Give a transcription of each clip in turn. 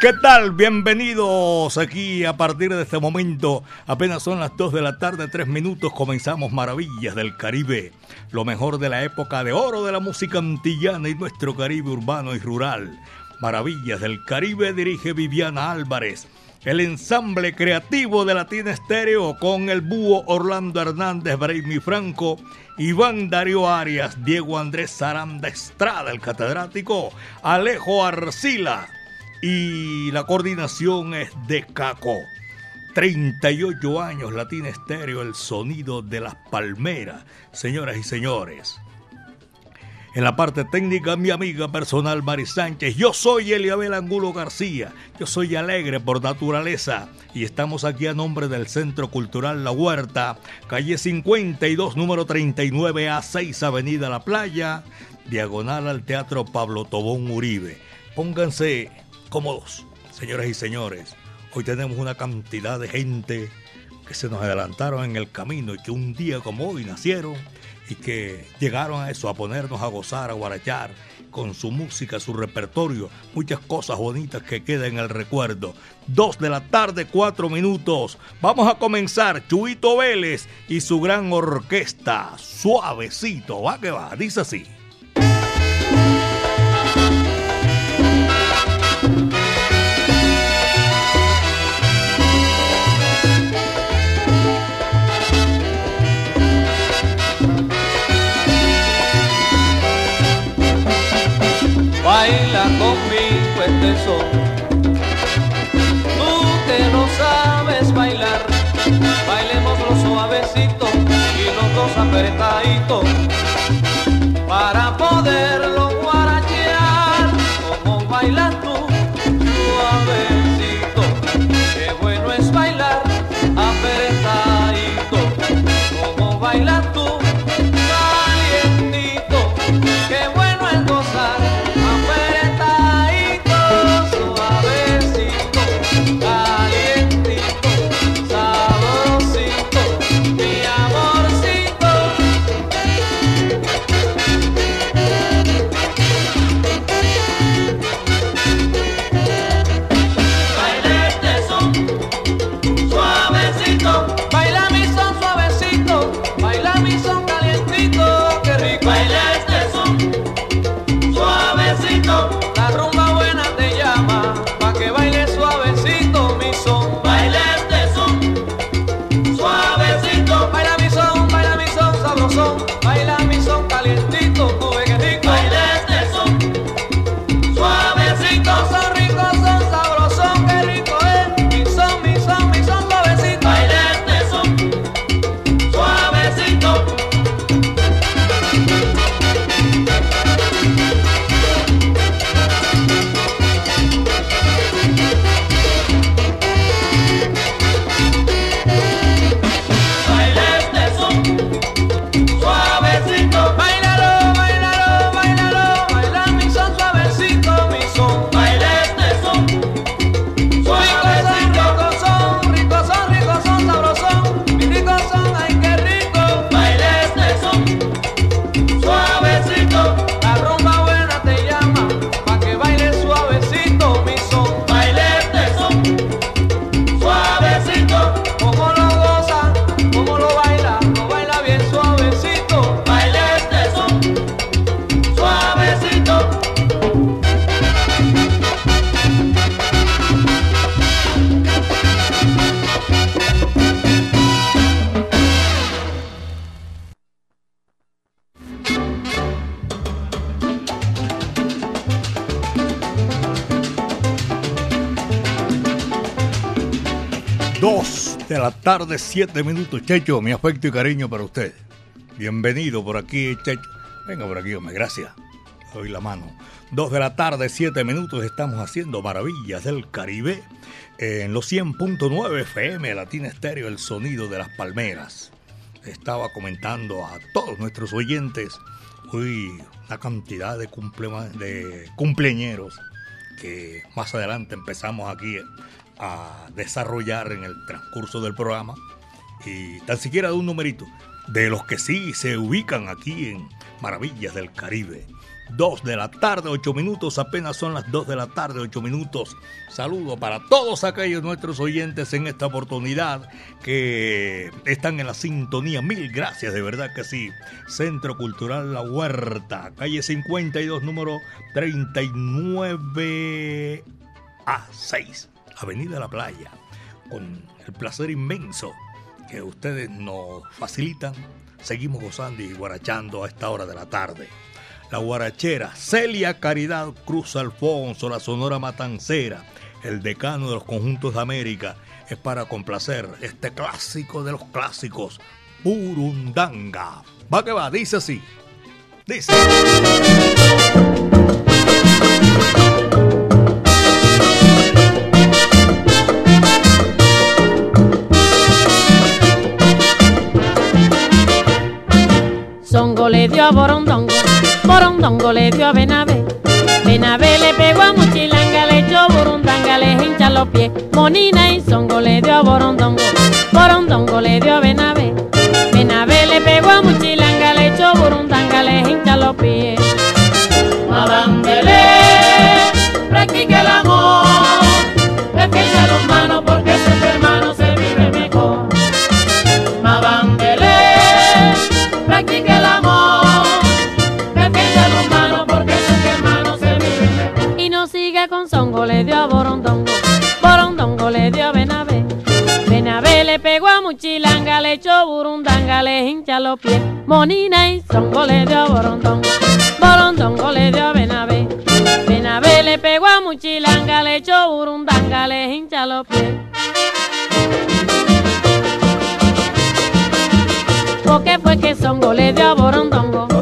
¿Qué tal? Bienvenidos aquí a partir de este momento. Apenas son las 2 de la tarde, 3 minutos. Comenzamos Maravillas del Caribe. Lo mejor de la época de oro de la música antillana y nuestro Caribe urbano y rural. Maravillas del Caribe dirige Viviana Álvarez. El ensamble creativo de Latina Estéreo con el búho Orlando Hernández, Braimi Franco, Iván Darío Arias, Diego Andrés Saranda Estrada, el catedrático, Alejo Arcila y la coordinación es de Caco. 38 años Latina Estéreo, el sonido de las palmeras, señoras y señores. En la parte técnica, mi amiga personal Mari Sánchez. Yo soy Eliabel Angulo García. Yo soy alegre por naturaleza. Y estamos aquí a nombre del Centro Cultural La Huerta, calle 52, número 39 a 6, Avenida La Playa, diagonal al Teatro Pablo Tobón Uribe. Pónganse cómodos, señoras y señores. Hoy tenemos una cantidad de gente que se nos adelantaron en el camino y que un día como hoy nacieron y que llegaron a eso, a ponernos a gozar, a guarachar con su música, su repertorio, muchas cosas bonitas que quedan en el recuerdo. Dos de la tarde, cuatro minutos. Vamos a comenzar. Chuito Vélez y su gran orquesta. Suavecito, va que va, dice así. Tú que no sabes bailar, bailemos los suavecitos y los dos apretaditos tarde, siete minutos. Checho, mi afecto y cariño para usted. Bienvenido por aquí, Checho. Venga por aquí, hombre, gracias. Doy la mano. Dos de la tarde, siete minutos. Estamos haciendo maravillas del Caribe en los 100.9 FM, Latina Estéreo, el sonido de las palmeras. Estaba comentando a todos nuestros oyentes hoy una cantidad de, cumple, de cumpleañeros que más adelante empezamos aquí a desarrollar en el transcurso del programa y tan siquiera de un numerito de los que sí se ubican aquí en Maravillas del Caribe. 2 de la tarde, 8 minutos, apenas son las 2 de la tarde, 8 minutos. Saludo para todos aquellos nuestros oyentes en esta oportunidad que están en la sintonía. Mil gracias, de verdad que sí. Centro Cultural La Huerta, calle 52, número 39 a 6 Avenida La Playa, con el placer inmenso que ustedes nos facilitan, seguimos gozando y guarachando a esta hora de la tarde. La guarachera Celia Caridad Cruz Alfonso, la Sonora Matancera, el decano de los conjuntos de América, es para complacer este clásico de los clásicos, Burundanga. Va que va, dice así. Dice. A Borondongo, Borondongo le dio a Benavé. Benavé le pegó a Muchilanga, le echó Burundanga, le hincha los pies. Monina y Songo le dio a Borondongo, Borondongo le dio a Benavé. Benavé le pegó a Muchilanga, le echó Burundanga, le hincha los pies. Madambele, practica Echó Burundanga, le hincha los pies. Monina y Songo le dio a Borondongo, le dio a Benavé. Benavé le pegó a Muchilanga, le echó Burundanga, le hincha los pies. Porque fue que Songo le dio a Borondongo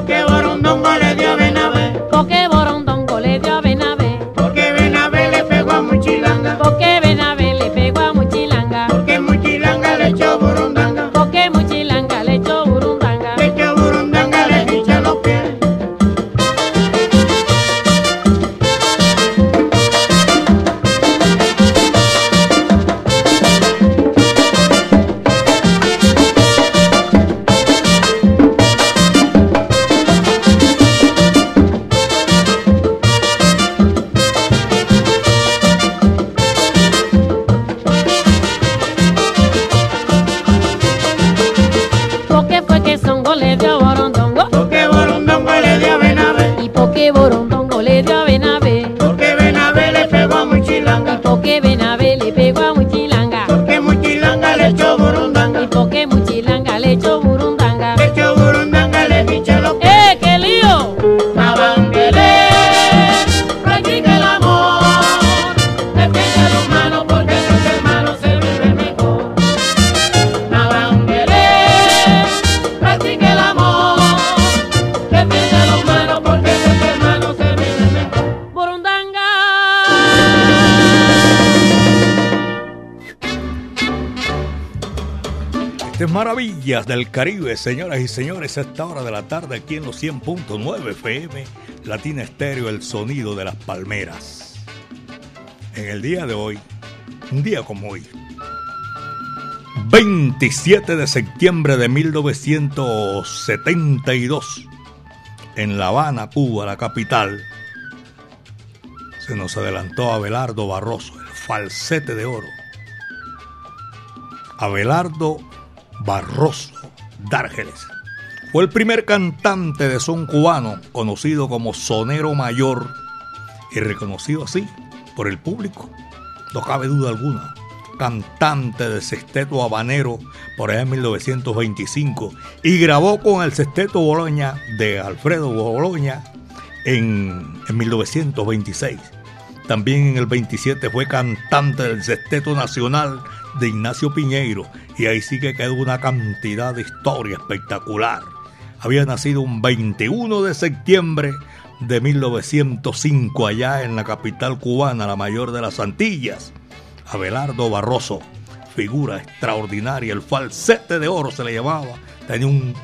Maravillas del Caribe, señoras y señores, esta hora de la tarde aquí en los 100.9 FM, Latina Estéreo, el sonido de las palmeras. En el día de hoy, un día como hoy, 27 de septiembre de 1972, en La Habana, Cuba, la capital, se nos adelantó Abelardo Barroso, el falsete de oro. Abelardo Barroso Dárgeles. Fue el primer cantante de son cubano conocido como sonero mayor y reconocido así por el público. No cabe duda alguna. Cantante de sexteto habanero por allá en 1925 y grabó con el sexteto Boloña de Alfredo Boloña en, en 1926. También en el 27 fue cantante del Sexteto Nacional de Ignacio Piñeiro y ahí sí que quedó una cantidad de historia espectacular. Había nacido un 21 de septiembre de 1905 allá en la capital cubana, la mayor de las Antillas. Abelardo Barroso, figura extraordinaria, el falsete de oro se le llamaba, tenía un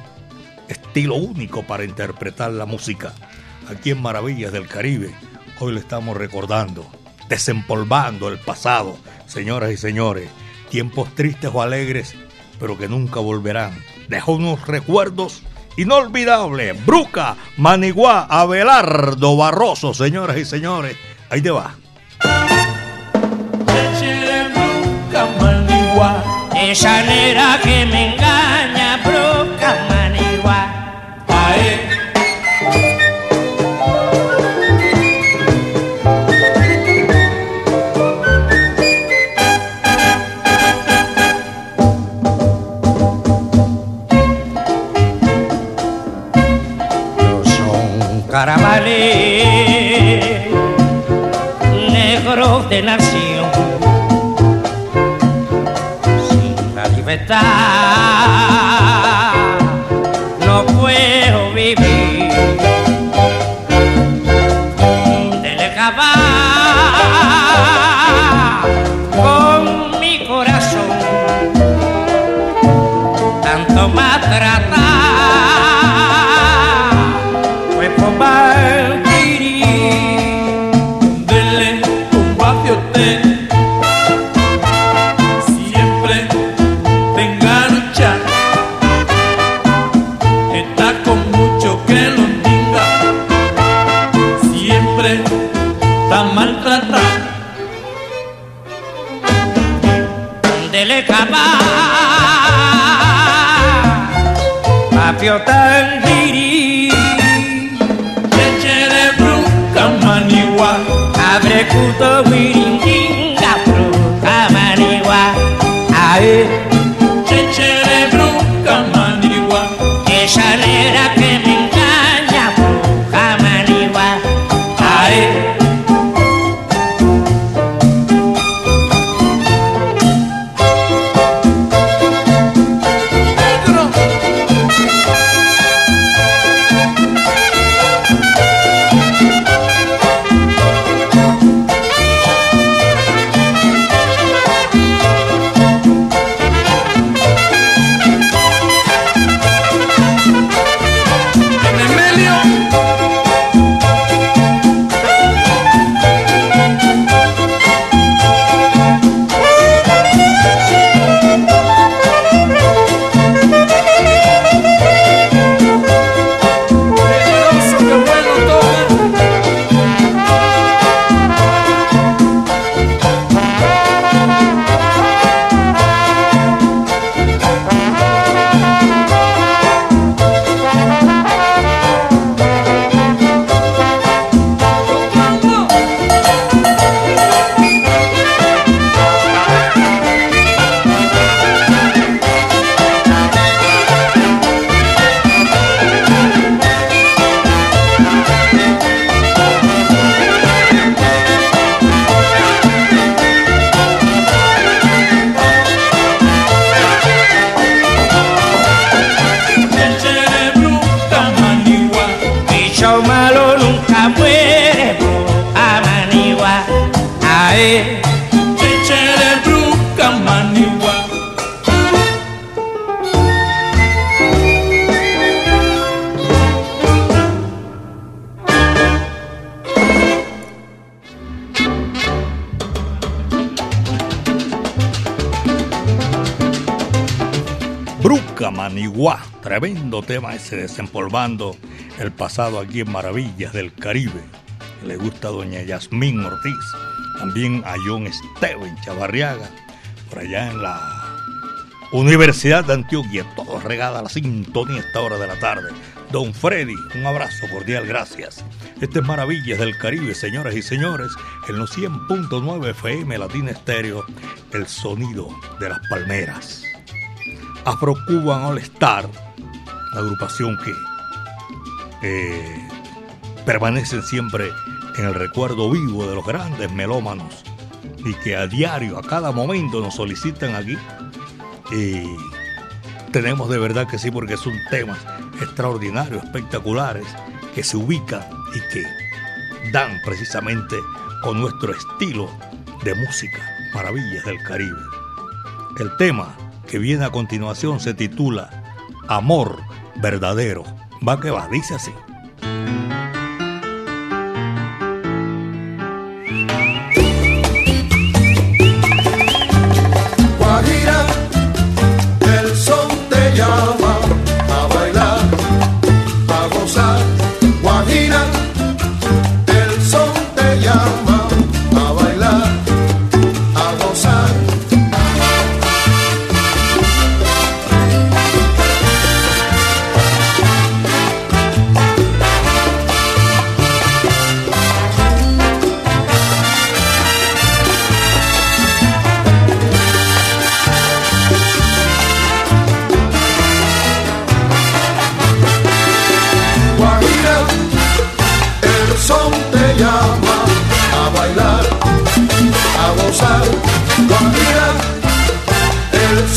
estilo único para interpretar la música. Aquí en Maravillas del Caribe, hoy le estamos recordando, desempolvando el pasado, señoras y señores, tiempos tristes o alegres, pero que nunca volverán. Dejó unos recuerdos inolvidables. Bruca, Maniguá, Abelardo Barroso, señoras y señores. Ahí te va. El pasado aquí en Maravillas del Caribe. Le gusta a doña Yasmín Ortiz, también a John Esteban Chavarriaga, por allá en la Universidad de Antioquia, todo regada a la sintonía a esta hora de la tarde. Don Freddy, un abrazo cordial, gracias. Este es Maravillas del Caribe, señoras y señores, en los 100.9 FM Latina Estéreo, el sonido de las palmeras. Afro Cuban All Star, la agrupación que eh, permanecen siempre en el recuerdo vivo de los grandes melómanos y que a diario, a cada momento nos solicitan aquí. Y tenemos de verdad que sí, porque son temas extraordinarios, espectaculares, que se ubican y que dan precisamente con nuestro estilo de música, Maravillas del Caribe. El tema que viene a continuación se titula Amor Verdadero. Va que va, dice así.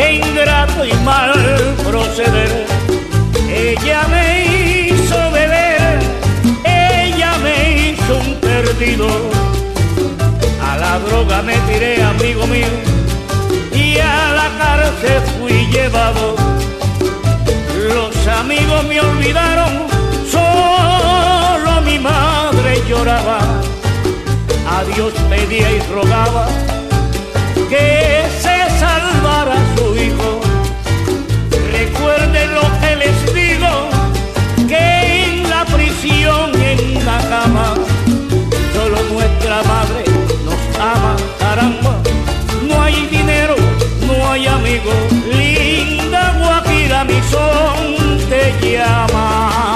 qué ingrato y mal proceder. Ella me hizo beber, ella me hizo un perdido. A la droga me tiré, amigo mío, y a la cárcel fui llevado los amigos me olvidaron, solo mi madre lloraba. A Dios pedía y rogaba que en la cama, solo nuestra madre nos ama, caramba. No hay dinero, no hay amigos, linda Guajira mi sol te llama.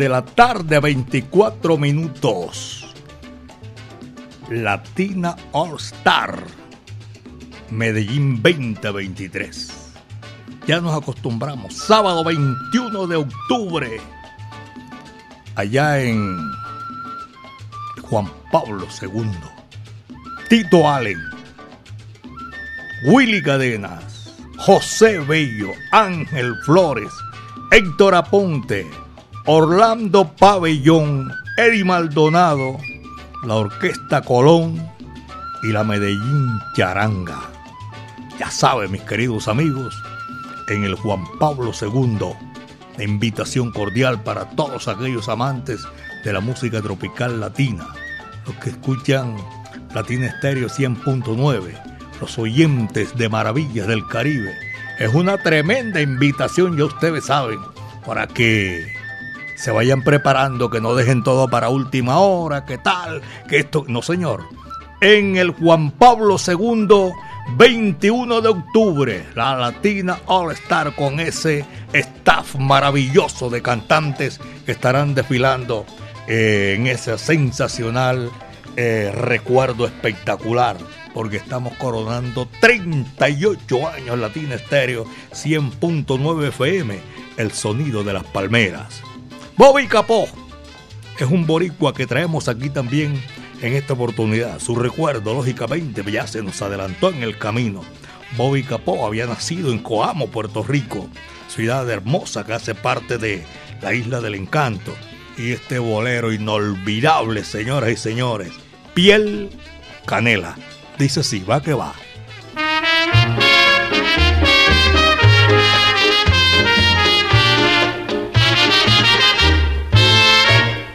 De la tarde, 24 minutos. Latina All Star. Medellín 2023. Ya nos acostumbramos. Sábado 21 de octubre. Allá en Juan Pablo II. Tito Allen. Willy Cadenas. José Bello. Ángel Flores. Héctor Aponte. Orlando Pabellón. Eddie Maldonado. La Orquesta Colón. Y la Medellín Charanga. Ya saben, mis queridos amigos, en el Juan Pablo II, invitación cordial para todos aquellos amantes de la música tropical latina, los que escuchan Latina Estéreo 100.9, los oyentes de Maravillas del Caribe. Es una tremenda invitación, ya ustedes saben, para que se vayan preparando, que no dejen todo para última hora, que tal, que esto, no señor. En el Juan Pablo II 21 de octubre, la Latina All Star con ese staff maravilloso de cantantes que estarán desfilando eh, en ese sensacional eh, recuerdo espectacular, porque estamos coronando 38 años Latina Estéreo 100.9 FM, el sonido de las palmeras. Bobby Capó es un boricua que traemos aquí también en esta oportunidad. Su recuerdo, lógicamente, ya se nos adelantó en el camino. Bobby Capó había nacido en Coamo, Puerto Rico, ciudad hermosa que hace parte de la isla del encanto. Y este bolero inolvidable, señoras y señores, piel canela. Dice así, va que va.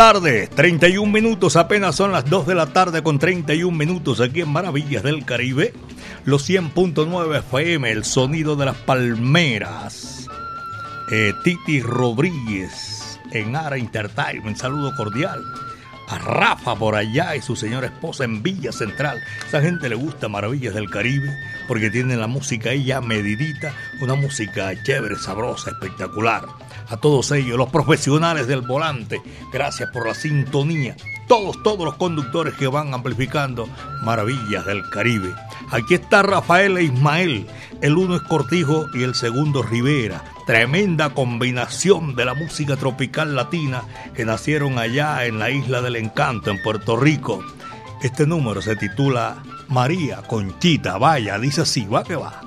Tarde, 31 minutos, apenas son las 2 de la tarde con 31 minutos aquí en Maravillas del Caribe. Los 100.9 FM, el sonido de las palmeras. Eh, Titi Rodríguez en Ara Entertainment, saludo cordial. A Rafa por allá y su señora esposa en Villa Central. Esa gente le gusta Maravillas del Caribe porque tiene la música ahí ya medidita, una música chévere, sabrosa, espectacular. A todos ellos, los profesionales del volante, gracias por la sintonía. Todos, todos los conductores que van amplificando Maravillas del Caribe. Aquí está Rafael e Ismael. El uno es Cortijo y el segundo Rivera. Tremenda combinación de la música tropical latina que nacieron allá en la isla del encanto, en Puerto Rico. Este número se titula María Conchita. Vaya, dice así, va que va.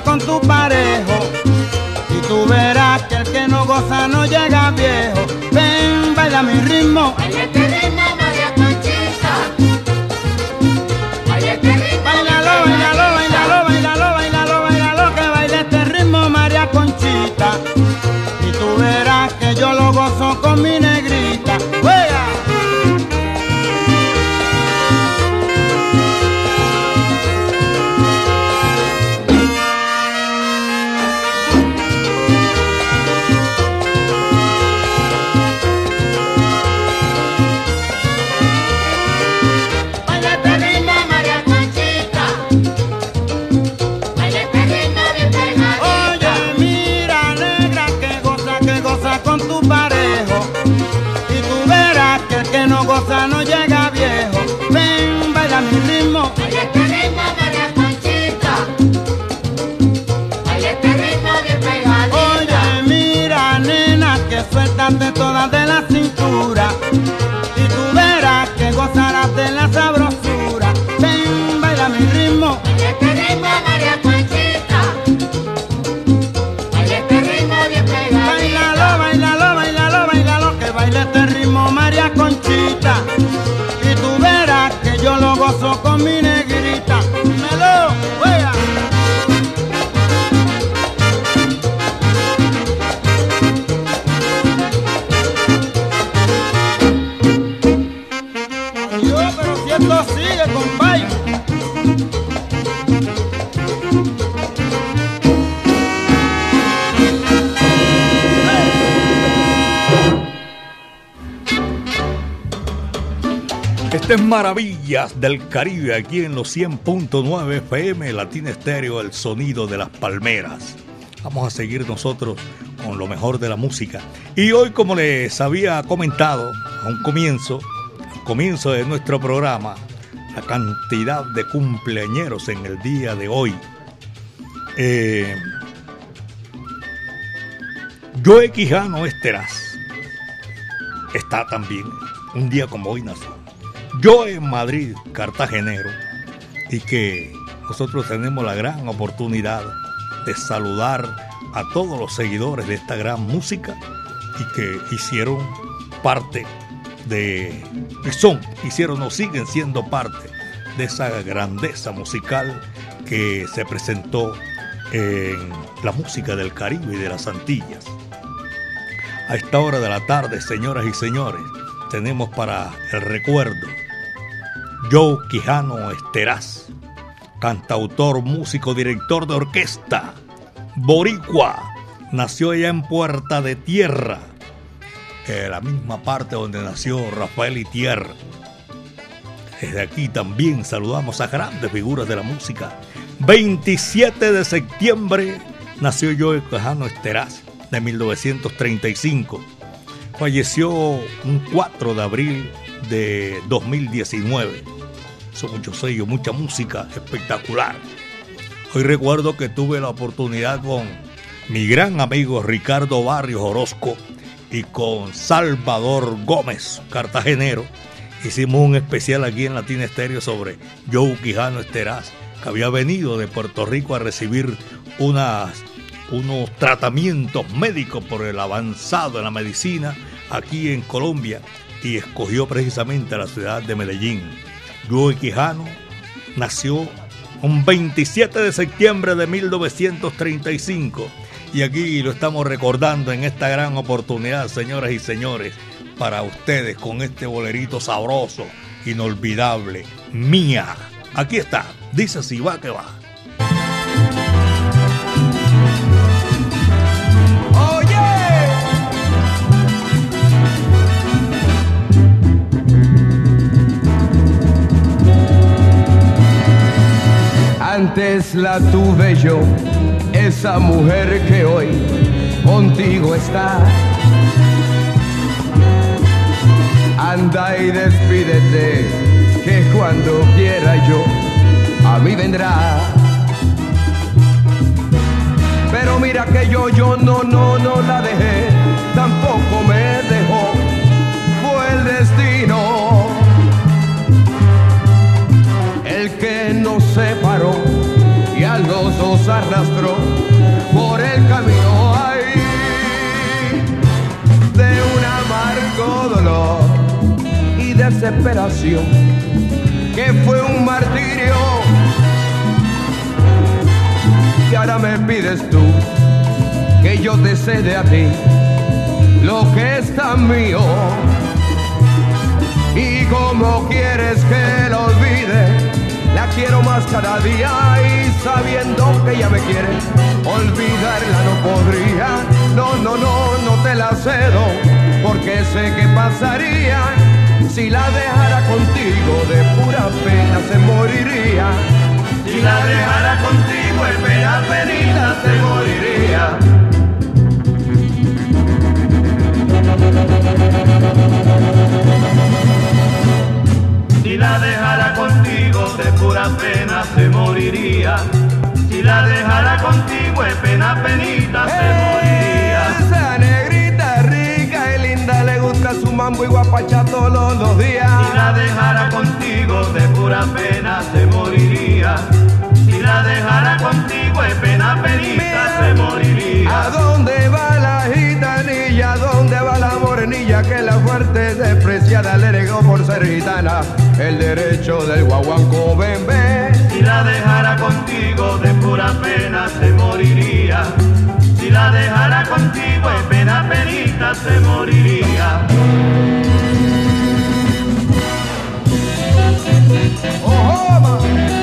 Goza con tu parejo. Y tú verás que el que no goza no llega viejo. Ven, baila mi ritmo. Vaya este ritmo, María Conchita. Vaya este ritmo bien Bailalo, bailalo, pegadito. bailalo, bailalo, bailalo, bailalo, que baile este ritmo María Conchita. Y tú verás que yo lo gozo con mi de la cintura. Y tú verás que gozarás de la sabrosura. Ven, baila mi ritmo. Baila este ritmo, María Conchita. Baila este ritmo bien pegadito. Bailalo, bailalo, bailalo, bailalo, que baile este ritmo María Conchita. Y tú verás que yo lo gozo con mi negrita. Este es Maravillas del Caribe, aquí en los 100.9 FM, Latina Estéreo, el sonido de las palmeras. Vamos a seguir nosotros con lo mejor de la música. Y hoy, como les había comentado a un comienzo, al comienzo de nuestro programa, la cantidad de cumpleañeros en el día de hoy. Eh, Joe Quijano Esteraz está también, un día como hoy nació. Yo en Madrid, cartagenero, y que nosotros tenemos la gran oportunidad de saludar a todos los seguidores de esta gran música y que hicieron parte de, y son, hicieron o siguen siendo parte de esa grandeza musical que se presentó en la música del Caribe y de las Antillas. A esta hora de la tarde, señoras y señores, tenemos para el recuerdo Joe Quijano Esteraz, cantautor, músico, director de orquesta, boricua, nació allá en Puerta de Tierra, la misma parte donde nació Rafael Itier. Desde aquí también saludamos a grandes figuras de la música. 27 de septiembre nació Joe Quijano Esteraz, de 1935. Falleció un 4 de abril de 2019. Son muchos sellos, mucha música espectacular. Hoy recuerdo que tuve la oportunidad con mi gran amigo Ricardo Barrios Orozco y con Salvador Gómez, cartagenero. Hicimos un especial aquí en Latina Estéreo sobre Joe Quijano Esteraz, que había venido de Puerto Rico a recibir unos tratamientos médicos por el avanzado en la medicina aquí en Colombia y escogió precisamente la ciudad de Medellín. Joe Quijano nació un 27 de septiembre de 1935 y aquí lo estamos recordando en esta gran oportunidad, señoras y señores, para ustedes con este bolerito sabroso, inolvidable, mía. Aquí está, dice si va que va. Antes la tuve yo, esa mujer que hoy contigo está. Anda y despídete, que cuando quiera yo, a mí vendrá. Pero mira que yo, yo no, no, no la dejé, tampoco me dejó, fue el destino separó y a los dos arrastró por el camino ahí. De un amargo dolor y desesperación que fue un martirio. Y ahora me pides tú que yo te cede a ti lo que es tan mío. Y como quieres que lo olvide la quiero más cada día y sabiendo que ella me quiere, olvidarla no podría. No, no, no, no te la cedo, porque sé que pasaría si la dejara contigo de pura pena se moriría. Si la dejara contigo en pena penita se moriría. Si la dejara de pura pena se moriría. Si la dejara contigo de pena penita se moriría. Esa negrita rica y linda le gusta su mambo y guapacha todos los días. Si la dejara contigo de pura pena se moriría. Si la dejara contigo de pena penita Derecho del guaguanco bebé. Si la dejara contigo de pura pena se moriría. Si la dejara contigo de pena penita se moriría. Mira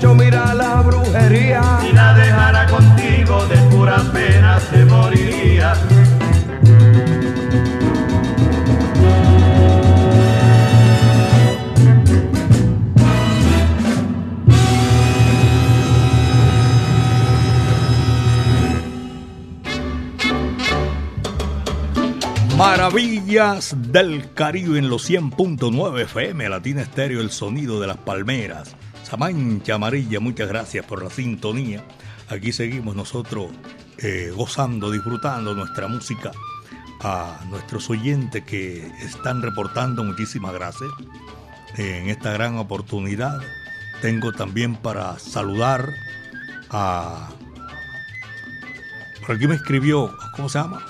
muchacho mira la brujería. Si la dejara contigo de pura pena se moriría. Maravillas del Caribe en los 100.9 FM, Latina Estéreo, el sonido de las palmeras. Samancha Amarilla, muchas gracias por la sintonía. Aquí seguimos nosotros eh, gozando, disfrutando nuestra música. A nuestros oyentes que están reportando, muchísimas gracias. en esta gran oportunidad tengo también para saludar a... Por aquí me escribió, ¿cómo se llama?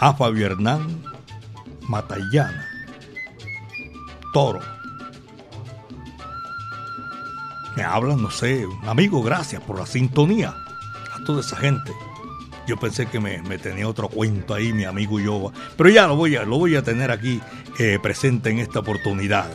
a Fabio Hernán Matallana, Toro. Me hablan, no sé, amigo, gracias por la sintonía. A toda esa gente. Yo pensé que me, tenía otro cuento ahí, mi amigo yo, pero ya lo voy a, lo voy a tener aquí eh, presente en esta oportunidad.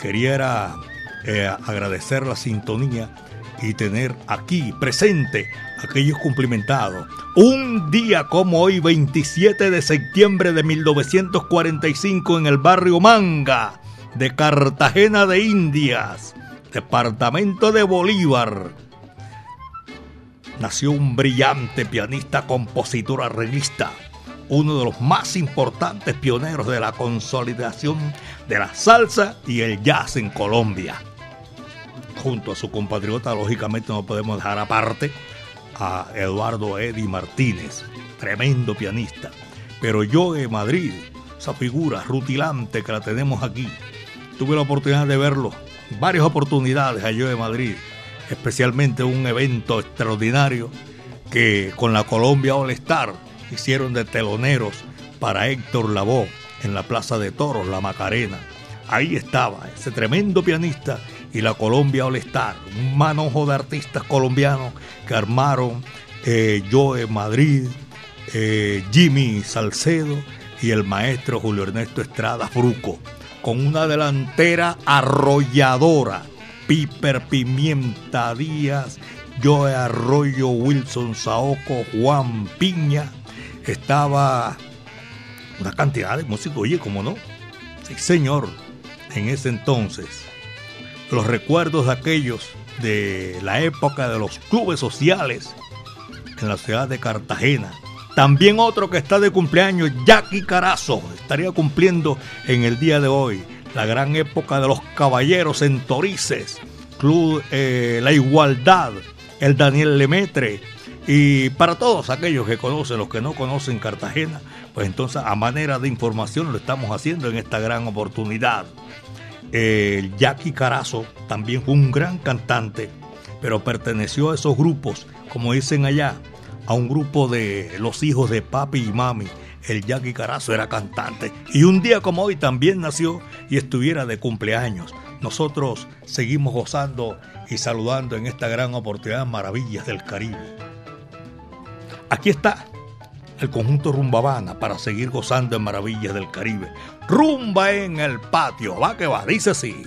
Quería eh, agradecer la sintonía y tener aquí presente aquellos cumplimentados. Un día como hoy, 27 de septiembre de 1945, en el barrio Manga de Cartagena de Indias, departamento de Bolívar, nació un brillante pianista, compositor, arreglista, uno de los más importantes pioneros de la consolidación de la salsa y el jazz en Colombia junto a su compatriota, lógicamente no podemos dejar aparte a Eduardo Eddy Martínez, tremendo pianista. Pero yo en Madrid, esa figura rutilante que la tenemos aquí, tuve la oportunidad de verlo, varias oportunidades allá de Madrid, especialmente un evento extraordinario que con la Colombia All Star hicieron de teloneros para Héctor Lavoe en la Plaza de Toros, La Macarena. Ahí estaba ese tremendo pianista y la Colombia All Star, un manojo de artistas colombianos que armaron eh, Joe Madrid, eh, Jimmy Salcedo y el maestro Julio Ernesto Estrada Fruco, con una delantera arrolladora, Piper Pimienta Díaz, Joe Arroyo, Wilson Saoco, Juan Piña, estaba una cantidad de músicos, oye, ¿cómo no? Sí, señor, en ese entonces los recuerdos de aquellos de la época de los clubes sociales en la ciudad de Cartagena. También otro que está de cumpleaños, Jackie Carazo, estaría cumpliendo en el día de hoy la gran época de los caballeros en Torices, Club eh, La Igualdad, el Daniel Lemetre. Y para todos aquellos que conocen, los que no conocen Cartagena, pues entonces a manera de información lo estamos haciendo en esta gran oportunidad. El Jackie Carazo también fue un gran cantante, pero perteneció a esos grupos, como dicen allá, a un grupo de los hijos de papi y mami. El Jackie Carazo era cantante y un día como hoy también nació y estuviera de cumpleaños. Nosotros seguimos gozando y saludando en esta gran oportunidad Maravillas del Caribe. Aquí está el conjunto Rumbabana para seguir gozando en Maravillas del Caribe. Rumba en el patio, va que va, dice así.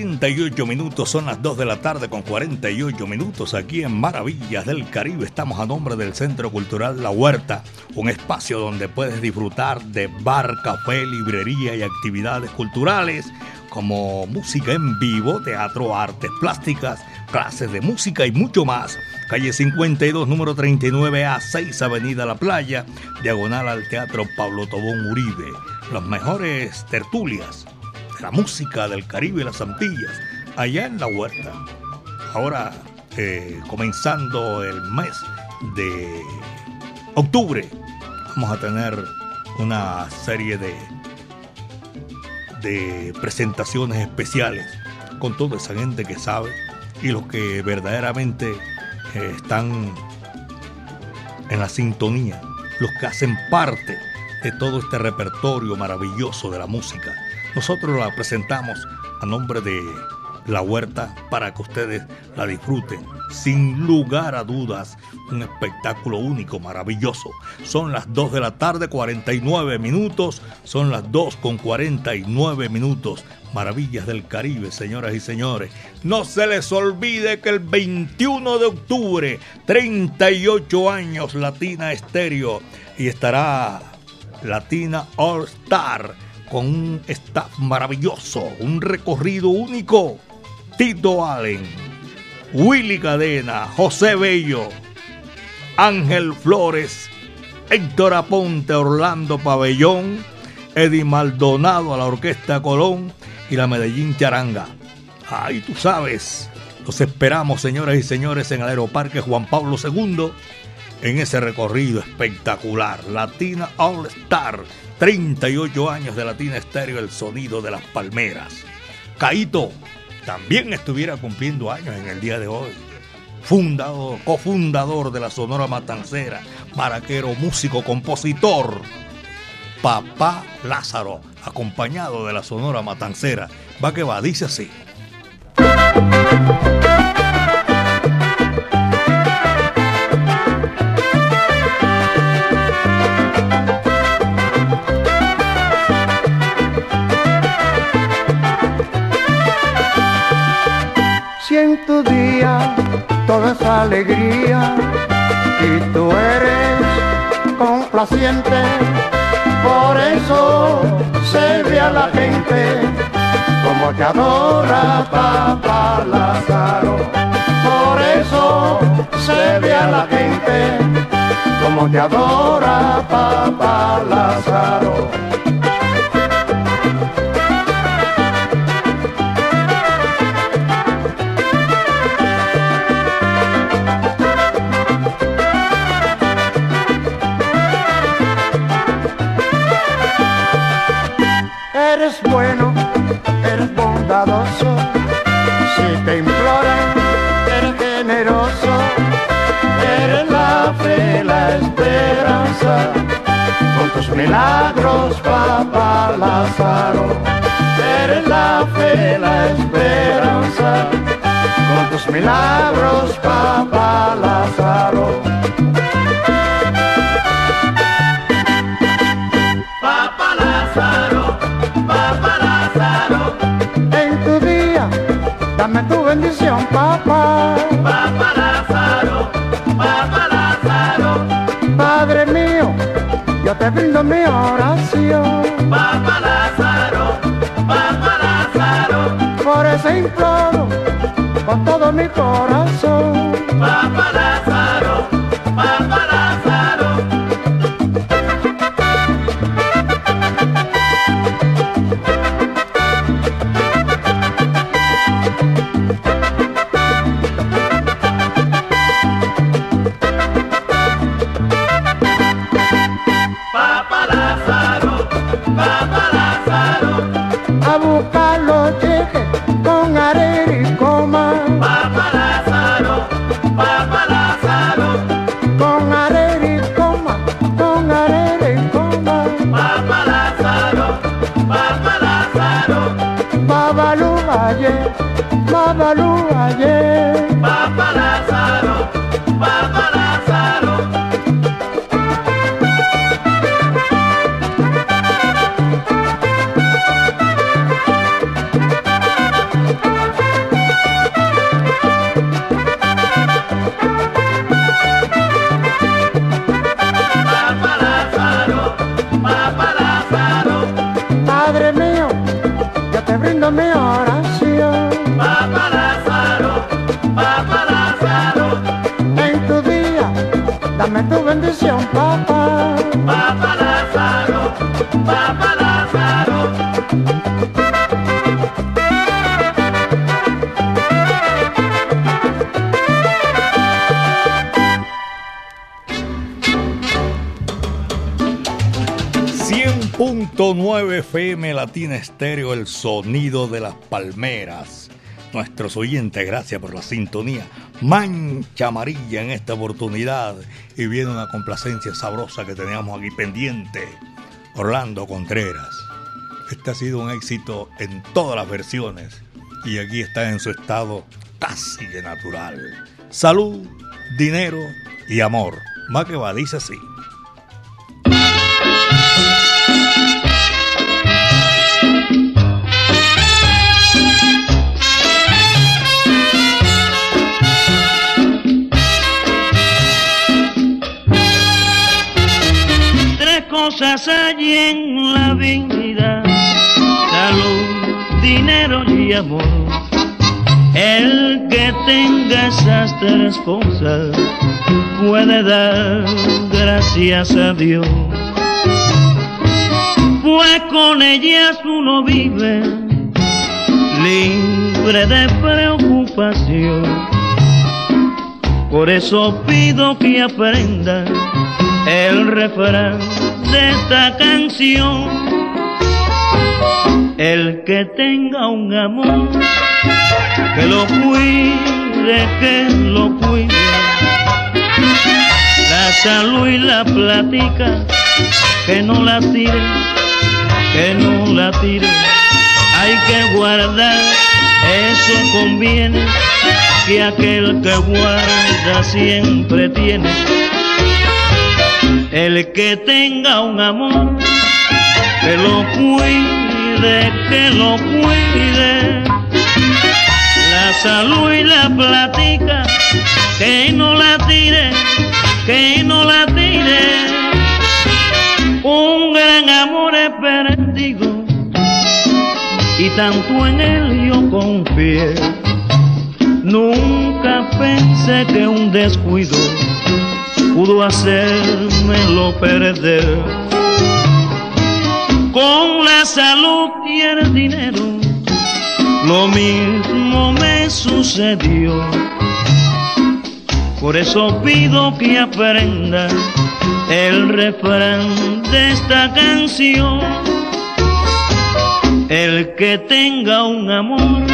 48 minutos. Son las 2 de la tarde con 48 minutos aquí en Maravillas del Caribe. Estamos a nombre del Centro Cultural La Huerta, un espacio donde puedes disfrutar de bar, café, librería y actividades culturales como música en vivo, teatro, artes plásticas, clases de música y mucho más. Calle 52, número 39A, 6 Avenida La Playa, diagonal al Teatro Pablo Tobón Uribe. Las mejores tertulias la música del Caribe y las Antillas, allá en La Huerta. Ahora, eh, comenzando el mes de octubre, vamos a tener una serie de, de presentaciones especiales con toda esa gente que sabe y los que verdaderamente eh, están en la sintonía, los que hacen parte de todo este repertorio maravilloso de la música. Nosotros la presentamos a nombre de La Huerta para que ustedes la disfruten. Sin lugar a dudas, un espectáculo único, maravilloso. Son las 2 de la tarde, 49 minutos. Son las 2 con 49 minutos. Maravillas del Caribe, señoras y señores. No se les olvide que el 21 de octubre, 38 años, Latina Estéreo. Y estará Latina All Star con un staff maravilloso, un recorrido único. Tito Allen, Willy Cadena, José Bello, Ángel Flores, Héctor Aponte, Orlando Pabellón, Eddie Maldonado a la Orquesta Colón y la Medellín Charanga. Ahí tú sabes, los esperamos, señoras y señores, en el Aeroparque Juan Pablo II, en ese recorrido espectacular. Latina All Star, 38 años de Latina Estéreo, el sonido de las palmeras. Caito también estuviera cumpliendo años en el día de hoy. Fundador, cofundador de la Sonora Matancera, maraquero, músico, compositor. Papá Lázaro, acompañado de la Sonora Matancera. Va que va, dice así. Toda esa alegría y tú eres complaciente, por eso se ve a la gente como te adora papá Lázaro. Por eso se ve a la gente como te adora, papá Lázaro. Esperanza, con tus milagros, papá Lázaro, eres la fe, la esperanza, con tus milagros, papá Lázaro. Papá Lázaro, papá Lázaro, En tu día, dame tu bendición, papá oración. papá Lázaro, papá Lázaro, Por eso imploro con todo mi corazón. papá .9 FM Latina Estéreo, el sonido de las palmeras. Nuestros oyentes, gracias por la sintonía. Mancha amarilla en esta oportunidad. Y viene una complacencia sabrosa que teníamos aquí pendiente. Orlando Contreras. Este ha sido un éxito en todas las versiones. Y aquí está en su estado casi de natural. Salud, dinero y amor. Más que va, dice así. Cosas hay en la vida, salud, dinero y amor. El que tenga esas tres cosas puede dar gracias a Dios. Pues con ellas uno vive libre de preocupación. Por eso pido que aprendan el refrán de esta canción. El que tenga un amor, que lo cuide, que lo cuide. La salud y la platica, que no la tire, que no la tire. Hay que guardar, eso conviene, que aquel que guarda siempre tiene. El que tenga un amor, que lo cuide, que lo cuide. La salud y la platica, que no la tire, que no la tire. Un gran amor he perdido y tanto en él yo confié. Nunca pensé que un descuido pudo hacérmelo perder. Con la salud y el dinero, lo mismo me sucedió. Por eso pido que aprenda el refrán de esta canción. El que tenga un amor,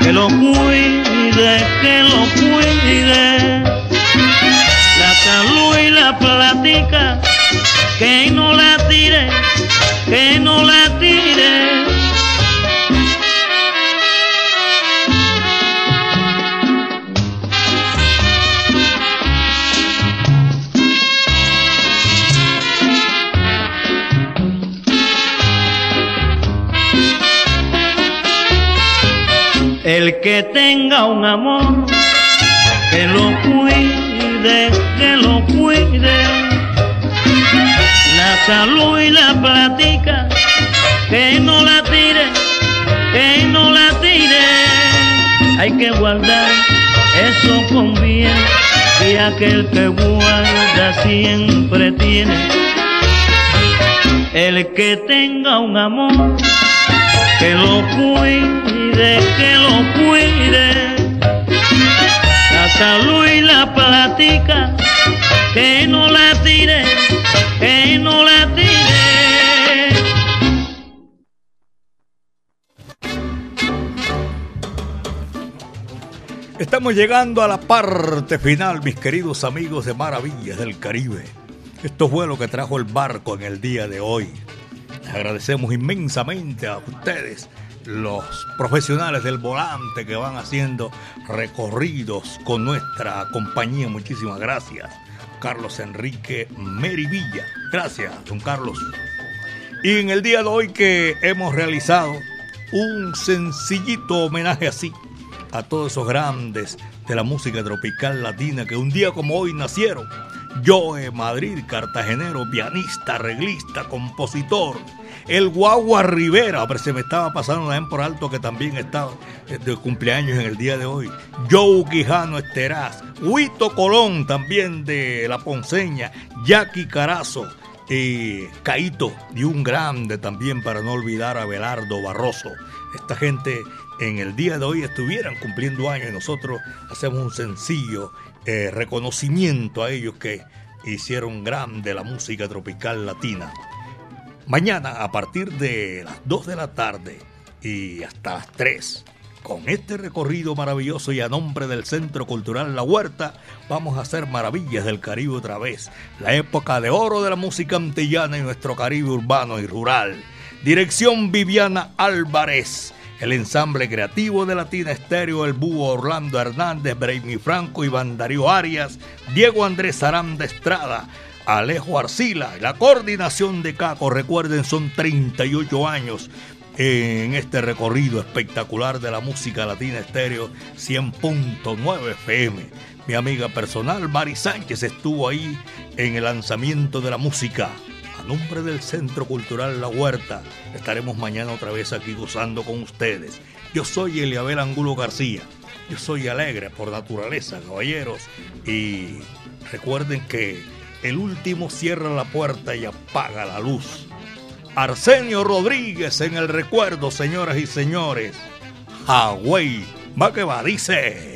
que lo cuide, que lo cuide. La platica, que no la tire, que no la tire. El que tenga un amor, que lo cuide, que lo. La salud y la platica, que no la tire, que no la tire. Hay que guardar eso con bien, y aquel que guarda siempre tiene. El que tenga un amor, que lo cuide, que lo cuide. La salud y la platica, que no la tire, que no la tire. Estamos llegando a la parte final, mis queridos amigos de Maravillas del Caribe. Esto fue lo que trajo el barco en el día de hoy. Les agradecemos inmensamente a ustedes, los profesionales del volante que van haciendo recorridos con nuestra compañía. Muchísimas gracias. Carlos Enrique Merivilla. Gracias, don Carlos. Y en el día de hoy que hemos realizado un sencillito homenaje así a todos esos grandes de la música tropical latina que un día como hoy nacieron. Joe Madrid, cartagenero, pianista, arreglista, compositor. El Guagua Rivera, pero se me estaba pasando también por alto que también estaba de cumpleaños en el día de hoy. Joe Quijano Esteraz, Huito Colón también de La Ponceña, Jackie Carazo, y Caito y un grande también para no olvidar a Belardo Barroso. Esta gente en el día de hoy estuvieran cumpliendo años y nosotros hacemos un sencillo eh, reconocimiento a ellos que hicieron grande la música tropical latina. Mañana a partir de las 2 de la tarde y hasta las 3, con este recorrido maravilloso y a nombre del Centro Cultural La Huerta, vamos a hacer maravillas del Caribe otra vez, la época de oro de la música antillana y nuestro Caribe urbano y rural. Dirección Viviana Álvarez. El ensamble creativo de Latina Estéreo, el búho Orlando Hernández, Braimi Franco, Iván Darío Arias, Diego Andrés Aranda Estrada, Alejo Arcila, la coordinación de Caco, recuerden, son 38 años en este recorrido espectacular de la música latina estéreo 100.9 FM. Mi amiga personal Mari Sánchez estuvo ahí en el lanzamiento de la música. A nombre del Centro Cultural La Huerta, estaremos mañana otra vez aquí gozando con ustedes. Yo soy Eliabel Angulo García. Yo soy alegre por naturaleza, caballeros. Y recuerden que el último cierra la puerta y apaga la luz. Arsenio Rodríguez en el recuerdo, señoras y señores. Hawái, va que va, dice.